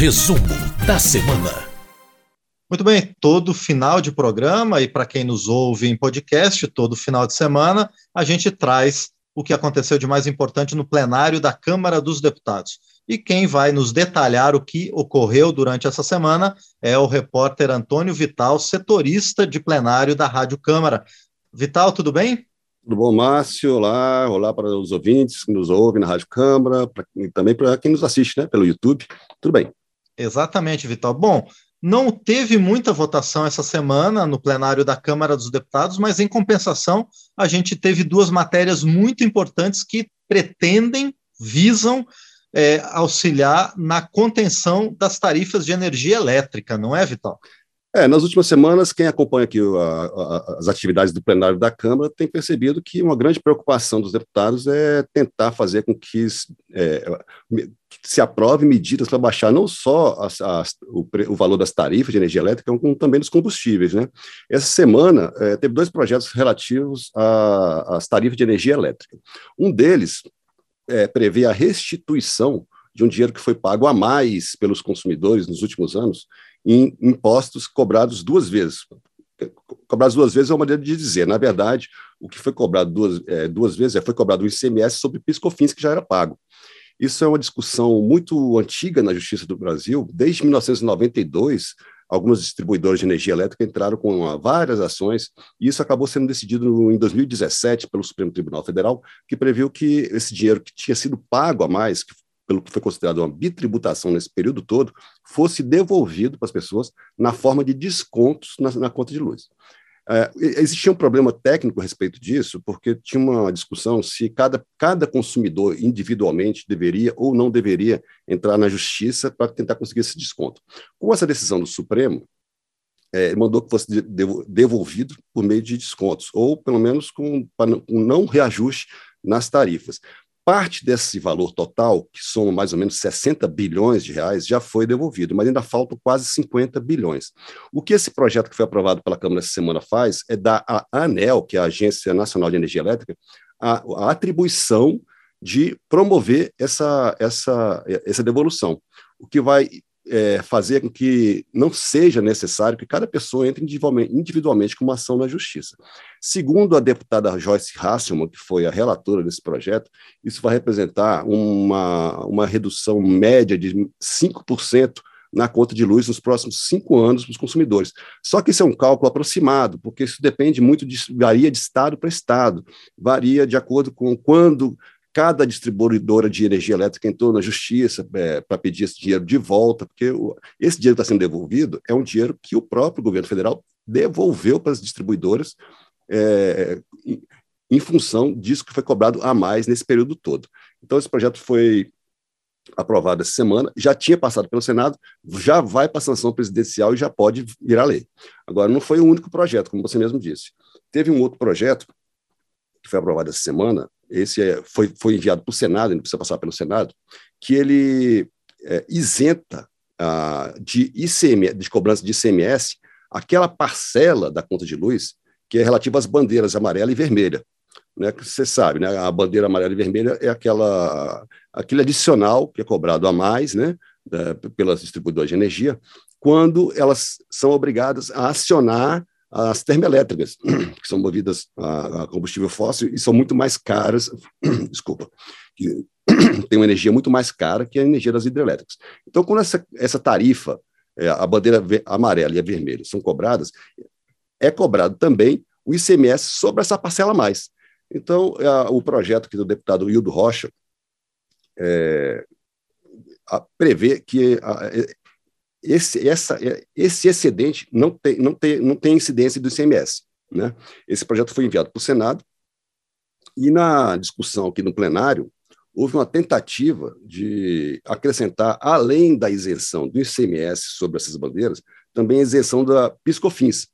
Resumo da semana. Muito bem, todo final de programa, e para quem nos ouve em podcast, todo final de semana, a gente traz o que aconteceu de mais importante no plenário da Câmara dos Deputados. E quem vai nos detalhar o que ocorreu durante essa semana é o repórter Antônio Vital, setorista de plenário da Rádio Câmara. Vital, tudo bem? Tudo bom, Márcio? Olá, olá para os ouvintes que nos ouvem na Rádio Câmara, pra, e também para quem nos assiste né, pelo YouTube. Tudo bem. Exatamente, Vital. Bom, não teve muita votação essa semana no plenário da Câmara dos Deputados, mas em compensação, a gente teve duas matérias muito importantes que pretendem, visam é, auxiliar na contenção das tarifas de energia elétrica, não é, Vital? É, nas últimas semanas, quem acompanha aqui a, a, as atividades do plenário da Câmara tem percebido que uma grande preocupação dos deputados é tentar fazer com que é, se aprove medidas para baixar não só as, as, o, o, valor das tarifas de energia elétrica, como também dos combustíveis. Né? Essa semana é, teve dois projetos relativos às tarifas de energia elétrica. Um deles é, prevê a restituição de um dinheiro que foi pago a mais pelos consumidores nos últimos anos em impostos cobrados duas vezes. Cobrados duas vezes é uma maneira de dizer. Na verdade, o que foi cobrado duas, é, duas vezes é, foi cobrado o ICMS sobre piscofins que já era pago. Isso é uma discussão muito antiga na Justiça do Brasil. Desde 1992, algumas distribuidoras de energia elétrica entraram com várias ações, e isso acabou sendo decidido em 2017 pelo Supremo Tribunal Federal, que previu que esse dinheiro que tinha sido pago a mais, que pelo que foi considerado uma bitributação nesse período todo, fosse devolvido para as pessoas na forma de descontos na, na conta de luz. É, existia um problema técnico a respeito disso, porque tinha uma discussão se cada, cada consumidor individualmente deveria ou não deveria entrar na justiça para tentar conseguir esse desconto. Com essa decisão do Supremo, é, mandou que fosse devolvido por meio de descontos, ou pelo menos com, um não reajuste nas tarifas. Parte desse valor total, que soma mais ou menos 60 bilhões de reais, já foi devolvido, mas ainda faltam quase 50 bilhões. O que esse projeto que foi aprovado pela Câmara essa semana faz é dar à ANEL, que é a Agência Nacional de Energia Elétrica, a, a atribuição de promover essa, essa, essa devolução, o que vai é, fazer com que não seja necessário que cada pessoa entre individualmente, individualmente com uma ação na justiça. Segundo a deputada Joyce Hasselman, que foi a relatora desse projeto, isso vai representar uma, uma redução média de 5% na conta de luz nos próximos cinco anos para os consumidores. Só que isso é um cálculo aproximado, porque isso depende muito de varia de estado para estado, varia de acordo com quando Cada distribuidora de energia elétrica entrou na justiça é, para pedir esse dinheiro de volta, porque o, esse dinheiro que está sendo devolvido é um dinheiro que o próprio governo federal devolveu para as distribuidoras é, em, em função disso que foi cobrado a mais nesse período todo. Então, esse projeto foi aprovado essa semana, já tinha passado pelo Senado, já vai para a sanção presidencial e já pode virar lei. Agora, não foi o único projeto, como você mesmo disse. Teve um outro projeto que foi aprovado essa semana, esse é, foi, foi enviado para o Senado, ele precisa passar pelo Senado, que ele é, isenta ah, de, ICM, de cobrança de ICMS aquela parcela da conta de luz que é relativa às bandeiras amarela e vermelha. Né, que você sabe, né, a bandeira amarela e vermelha é aquela, aquele adicional que é cobrado a mais né, pelas distribuidoras de energia, quando elas são obrigadas a acionar as termoelétricas, que são movidas a, combustível fóssil e são muito mais caras, desculpa, que tem uma energia muito mais cara que a energia das hidrelétricas. Então, quando essa, essa tarifa, é, a bandeira amarela e a vermelha são cobradas, é cobrado também o ICMS sobre essa parcela a mais. Então, a, o projeto que do deputado Hildo Rocha é, a, prevê que a, esse, essa, esse excedente não tem, não, tem, não tem incidência do ICMS. Né? Esse projeto foi enviado para o Senado e na discussão aqui no plenário houve uma tentativa de acrescentar, além da isenção do ICMS sobre essas bandeiras, também a isenção da PiscoFins,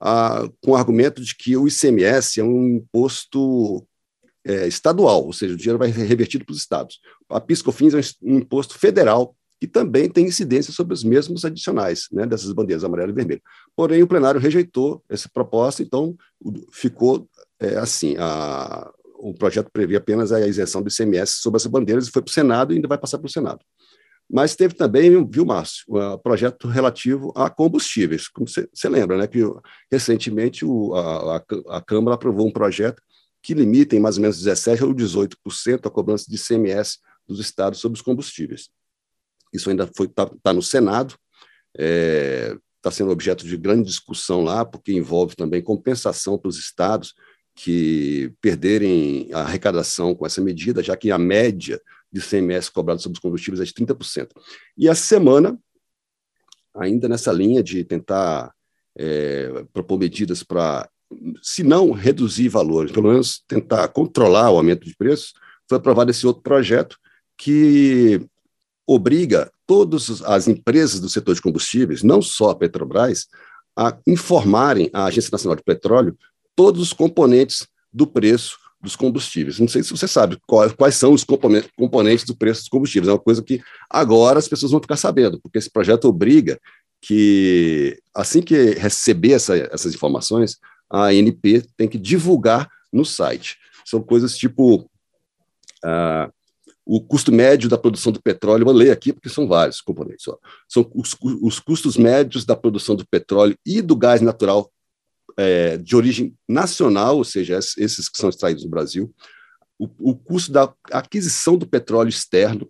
a, com o argumento de que o ICMS é um imposto é, estadual, ou seja, o dinheiro vai revertido para os estados. A PiscoFins é um imposto federal que também tem incidência sobre os mesmos adicionais né, dessas bandeiras amarelo e vermelho. Porém, o plenário rejeitou essa proposta, então ficou é, assim: a, o projeto previa apenas a isenção do ICMS sobre essas bandeiras e foi para o Senado e ainda vai passar para o Senado. Mas teve também, viu, Márcio, um projeto relativo a combustíveis. Como você lembra, né, que recentemente o, a, a, Câmara aprovou um projeto que limita em mais ou menos 17% ou 18% a cobrança de ICMS dos estados sobre os combustíveis. Isso ainda está tá no Senado, está é, tá sendo objeto de grande discussão lá, porque envolve também compensação para os estados que perderem a arrecadação com essa medida, já que a média de CMS cobrado sobre os combustíveis é de 30%. E a semana, ainda nessa linha de tentar é, propor medidas para, se não reduzir valores, pelo menos tentar controlar o aumento de preços, foi aprovado esse outro projeto que obriga todas as empresas do setor de combustíveis, não só a Petrobras, a informarem à Agência Nacional de Petróleo todos os componentes do preço dos combustíveis. Não sei se você sabe quais, são os componentes do preço dos combustíveis. É uma coisa que agora as pessoas vão ficar sabendo, porque esse projeto obriga que, assim que receber essa, essas informações, a ANP tem que divulgar no site. São coisas tipo ah, o custo médio da produção do petróleo, vou ler aqui porque são vários componentes. Ó. São os, os custos médios da produção do petróleo e do gás natural é, de origem nacional, ou seja, esses que são extraídos no Brasil, o, o custo da aquisição do petróleo externo,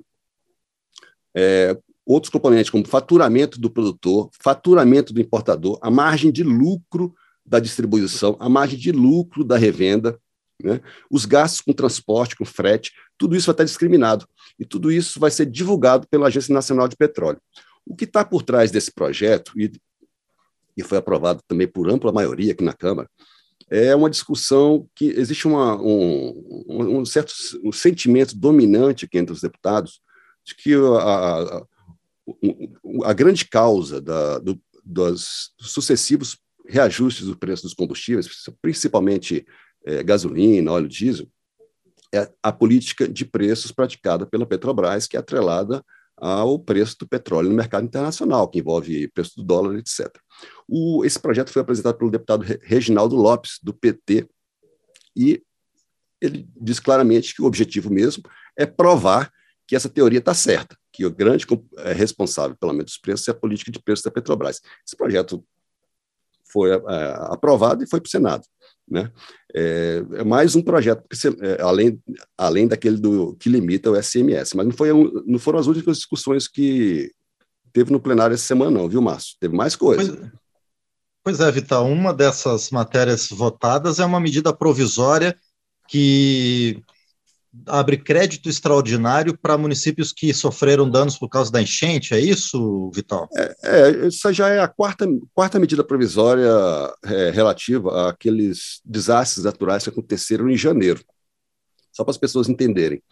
é, outros componentes como faturamento do produtor, faturamento do importador, a margem de lucro da distribuição, a margem de lucro da revenda, né? os gastos com transporte, com frete, tudo isso vai estar discriminado. E tudo isso vai ser divulgado pela Agência Nacional de Petróleo. O que está por trás desse projeto, e e foi aprovado também por ampla maioria aqui na Câmara, é uma discussão que existe uma, um, um, certo um sentimento dominante aqui entre os deputados de que a, a, a grande causa da, do, dos sucessivos reajustes do preço dos combustíveis, principalmente é, gasolina, óleo diesel, é a política de preços praticada pela Petrobras, que é atrelada ao preço do petróleo no mercado internacional, que envolve preço do dólar, etc. O, esse projeto foi apresentado pelo deputado Reginaldo Lopes, do PT, e ele diz claramente que o objetivo mesmo é provar que essa teoria está certa, que o grande é, responsável pelo aumento dos preços é a política de preços da Petrobras. Esse projeto foi é, aprovado e foi para o Senado. Né? É, é, mais um projeto, é, além, além daquele do, que limita o SMS, mas não, foi, não foram as únicas discussões que teve no plenário essa semana, não, viu, Márcio? Teve mais coisa. Pois, pois é, Vital, uma dessas matérias votadas é uma medida provisória que abre crédito extraordinário para municípios que sofreram danos por causa da enchente, é isso, Vital? É, é essa já é a quarta, quarta medida provisória é, relativa àqueles desastres naturais que aconteceram em janeiro. Só para as pessoas entenderem.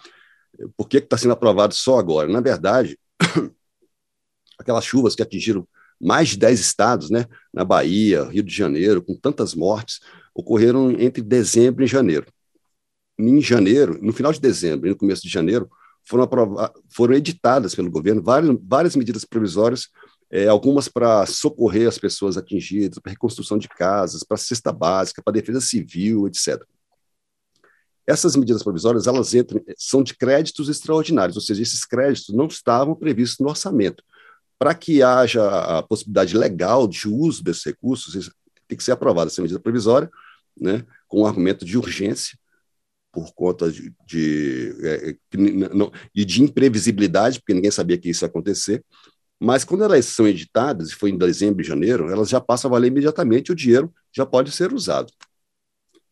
Por que está sendo aprovado só agora? Na verdade, aquelas chuvas que atingiram mais de 10 estados, né, na Bahia, Rio de Janeiro, com tantas mortes, ocorreram entre dezembro e janeiro em janeiro, no final de dezembro e no começo de janeiro, foram, foram editadas pelo governo várias, várias medidas provisórias, é, algumas para socorrer as pessoas atingidas, para reconstrução de casas, para cesta básica, para defesa civil, etc. Essas medidas provisórias elas entram, são de créditos extraordinários, ou seja, esses créditos não estavam previstos no orçamento. Para que haja a possibilidade legal de uso desses recursos, tem que ser aprovada essa medida provisória, né, com um argumento de urgência, por conta de, de, é, não, de imprevisibilidade, porque ninguém sabia que isso ia acontecer. Mas quando elas são editadas, e foi em dezembro e janeiro, elas já passam a valer imediatamente, o dinheiro já pode ser usado.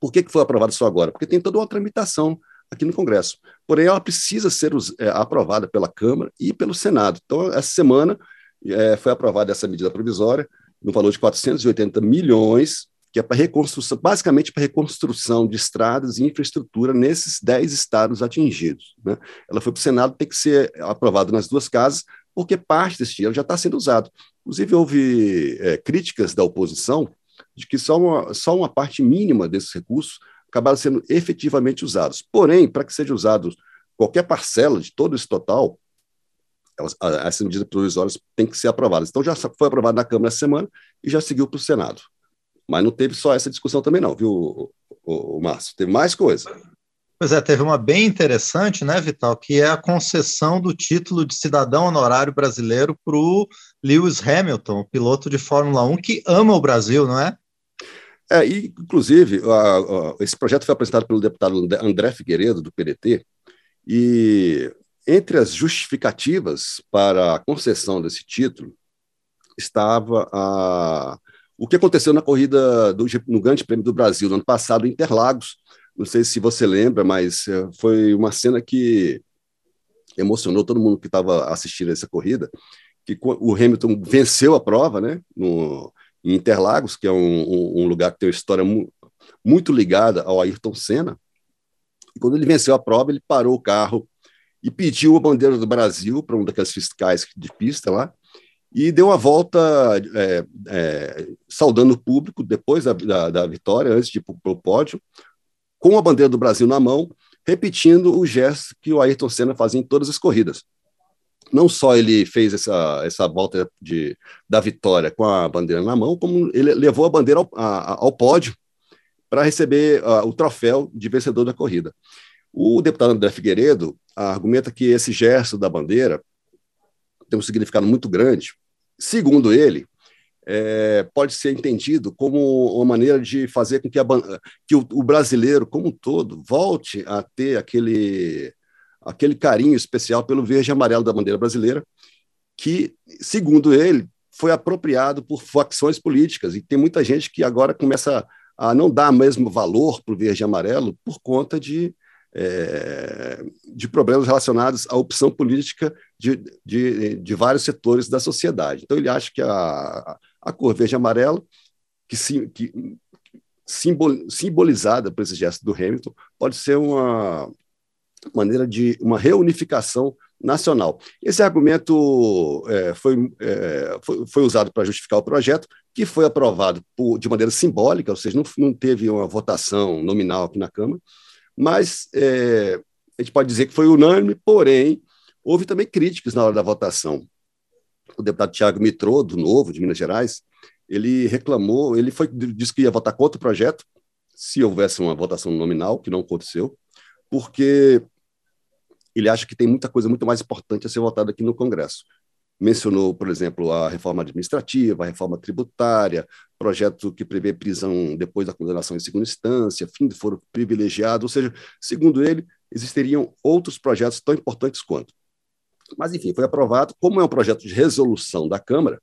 Por que, que foi aprovado só agora? Porque tem toda uma tramitação aqui no Congresso. Porém, ela precisa ser é, aprovada pela Câmara e pelo Senado. Então, essa semana é, foi aprovada essa medida provisória, no valor de 480 milhões, que é para reconstrução, basicamente para reconstrução de estradas e infraestrutura nesses 10 estados atingidos. Né? Ela foi para o Senado, tem que ser aprovada nas duas casas, porque parte desse dinheiro já está sendo usado. Inclusive, houve é, críticas da oposição de que só uma, só uma parte mínima desses recursos acabaram sendo efetivamente usados. Porém, para que seja usado qualquer parcela de todo esse total, essas medidas provisórias têm que ser aprovadas. Então, já foi aprovado na Câmara essa semana e já seguiu para o Senado. Mas não teve só essa discussão também, não, viu, o, o, o Márcio? Teve mais coisa. Pois é, teve uma bem interessante, né, Vital, que é a concessão do título de cidadão honorário brasileiro para o Lewis Hamilton, piloto de Fórmula 1 que ama o Brasil, não é? É, e, inclusive, esse projeto foi apresentado pelo deputado André Figueiredo, do PDT, e entre as justificativas para a concessão desse título estava a, o que aconteceu na corrida do, no Grande Prêmio do Brasil, no ano passado, em Interlagos. Não sei se você lembra, mas eh, foi uma cena que emocionou todo mundo que estava assistindo essa corrida, que o Hamilton venceu a prova, né, no, em Interlagos, que é um, um lugar que tem uma história mu muito ligada ao Ayrton Senna. E quando ele venceu a prova, ele parou o carro e pediu a bandeira do Brasil para um daqueles fiscais de pista lá, e deu a volta é, é, saudando o público depois da, da, da vitória, antes de ir para o pódio, com a bandeira do Brasil na mão, repetindo o gesto que o Ayrton Senna fazia em todas as corridas. Não só ele fez essa, essa volta de, da vitória com a bandeira na mão, como ele levou a bandeira ao, a, ao pódio para receber uh, o troféu de vencedor da corrida. O deputado André Figueiredo argumenta que esse gesto da bandeira tem um significado muito grande. Segundo ele, é, pode ser entendido como uma maneira de fazer com que, a, que o, o, brasileiro, como um todo, volte a ter aquele, aquele carinho especial pelo verde e amarelo da bandeira brasileira, que, segundo ele, foi apropriado por facções políticas. E tem muita gente que agora começa a não dar mesmo valor para o verde e amarelo por conta de é, de problemas relacionados à opção política de, de, de, vários setores da sociedade. Então, ele acha que a, a cor verde amarelo, que, sim, que simbol, simbolizada por esse gesto do Hamilton, pode ser uma maneira de uma reunificação nacional. Esse argumento é, foi, é, foi, foi, usado para justificar o projeto, que foi aprovado por, de maneira simbólica, ou seja, não, não teve uma votação nominal aqui na Câmara, mas é, a gente pode dizer que foi unânime, porém, houve também críticas na hora da votação. O deputado Tiago Mitrô, do Novo, de Minas Gerais, ele reclamou, ele foi, disse que ia votar contra o projeto, se houvesse uma votação nominal, que não aconteceu, porque ele acha que tem muita coisa muito mais importante a ser votada aqui no Congresso mencionou, por exemplo, a reforma administrativa, a reforma tributária, projeto que prevê prisão depois da condenação em segunda instância, fim de foro privilegiado, ou seja, segundo ele, existiriam outros projetos tão importantes quanto. Mas, enfim, foi aprovado. Como é um projeto de resolução da Câmara,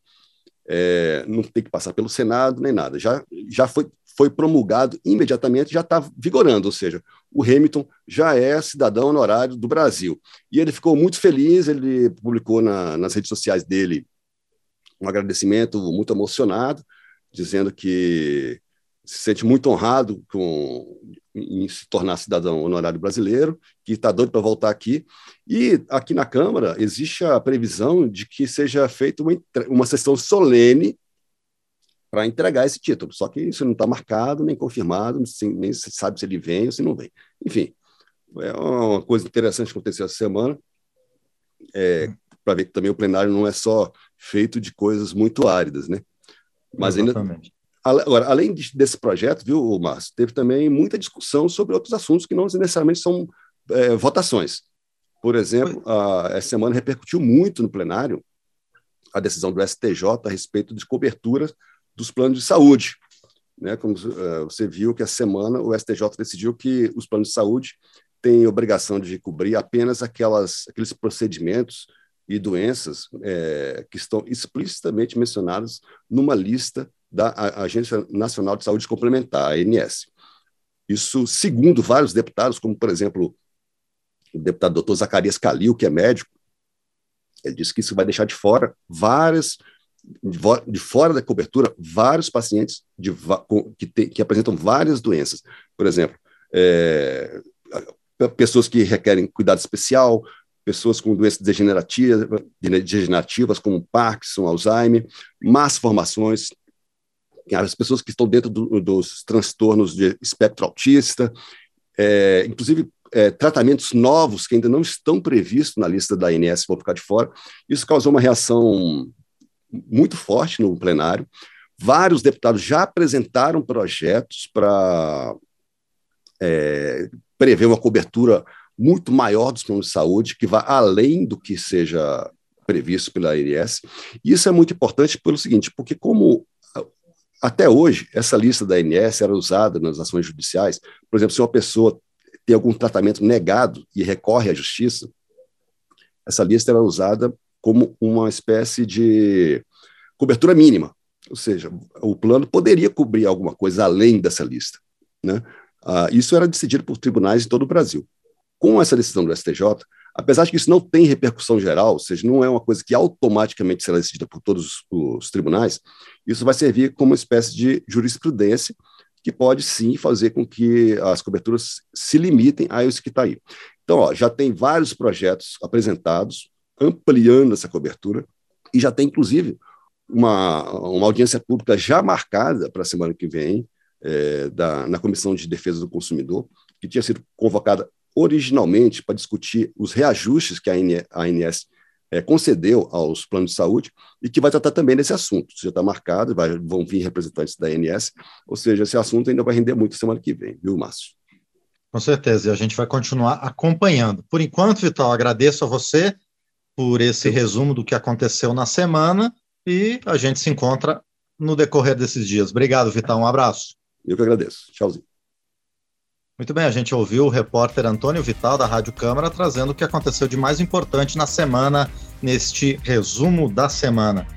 é, não tem que passar pelo Senado nem nada. Já, já foi, foi promulgado imediatamente, já está vigorando, ou seja, o Hamilton já é cidadão honorário do Brasil. E ele ficou muito feliz, ele publicou na, nas redes sociais dele um agradecimento muito emocionado, dizendo que se sente muito honrado com, em se tornar cidadão honorário brasileiro, que está doido para voltar aqui. E aqui na Câmara existe a previsão de que seja feita uma, uma sessão solene para entregar esse título. Só que isso não está marcado, nem confirmado, nem se sabe se ele vem ou se não vem. Enfim, é uma coisa interessante que aconteceu essa semana, é, para ver que também o plenário não é só feito de coisas muito áridas, né? Mas Exatamente. ainda. Agora, além desse projeto, viu, Márcio, teve também muita discussão sobre outros assuntos que não necessariamente são é, votações. Por exemplo, a, essa semana repercutiu muito no plenário a decisão do STJ a respeito de coberturas dos planos de saúde. Né? Como uh, você viu que essa semana o STJ decidiu que os planos de saúde têm obrigação de cobrir apenas aquelas, aqueles procedimentos e doenças é, que estão explicitamente mencionados numa lista da Agência Nacional de Saúde Complementar, a ANS. Isso, segundo vários deputados, como, por exemplo, o deputado doutor Zacarias Calil, que é médico, ele disse que isso vai deixar de fora várias de fora da cobertura vários pacientes de, que, te, que apresentam várias doenças. Por exemplo, é, pessoas que requerem cuidado especial, pessoas com doenças degenerativas, degenerativas como Parkinson, Alzheimer, más formações, as pessoas que estão dentro do, dos transtornos de espectro autista, é, inclusive é, tratamentos novos que ainda não estão previstos na lista da ANS vão ficar de fora. Isso causou uma reação muito forte no plenário. Vários deputados já apresentaram projetos para é, prevê uma cobertura muito maior dos planos de saúde, que vai além do que seja previsto pela ANS. Isso é muito importante pelo seguinte, porque como até hoje essa lista da ANS era usada nas ações judiciais, por exemplo, se uma pessoa tem algum tratamento negado e recorre à justiça, essa lista era usada como uma espécie de cobertura mínima, ou seja, o plano poderia cobrir alguma coisa além dessa lista. Né? Ah, isso era decidido por tribunais em todo o Brasil. Com essa decisão do STJ, apesar de que isso não tem repercussão geral, ou seja, não é uma coisa que automaticamente será decidida por todos os tribunais, isso vai servir como uma espécie de jurisprudência que pode sim fazer com que as coberturas se limitem a isso que está aí. Então, ó, já tem vários projetos apresentados, ampliando essa cobertura, e já tem, inclusive, uma, uma audiência pública já marcada para a semana que vem, é, da, na Comissão de Defesa do Consumidor, que tinha sido convocada originalmente para discutir os reajustes que a ANS é, concedeu aos planos de saúde e que vai tratar também desse assunto. Já está marcado, vai, vão vir representantes da ANS, ou seja, esse assunto ainda vai render muito semana que vem, viu, Márcio? Com certeza, e a gente vai continuar acompanhando. Por enquanto, Vital, agradeço a você por esse resumo do que aconteceu na semana e a gente se encontra no decorrer desses dias. Obrigado, Vital. Um abraço. Eu que agradeço. Tchauzinho. Muito bem, a gente ouviu o repórter Antônio Vital da Rádio Câmara trazendo o que aconteceu de mais importante na semana neste resumo da semana.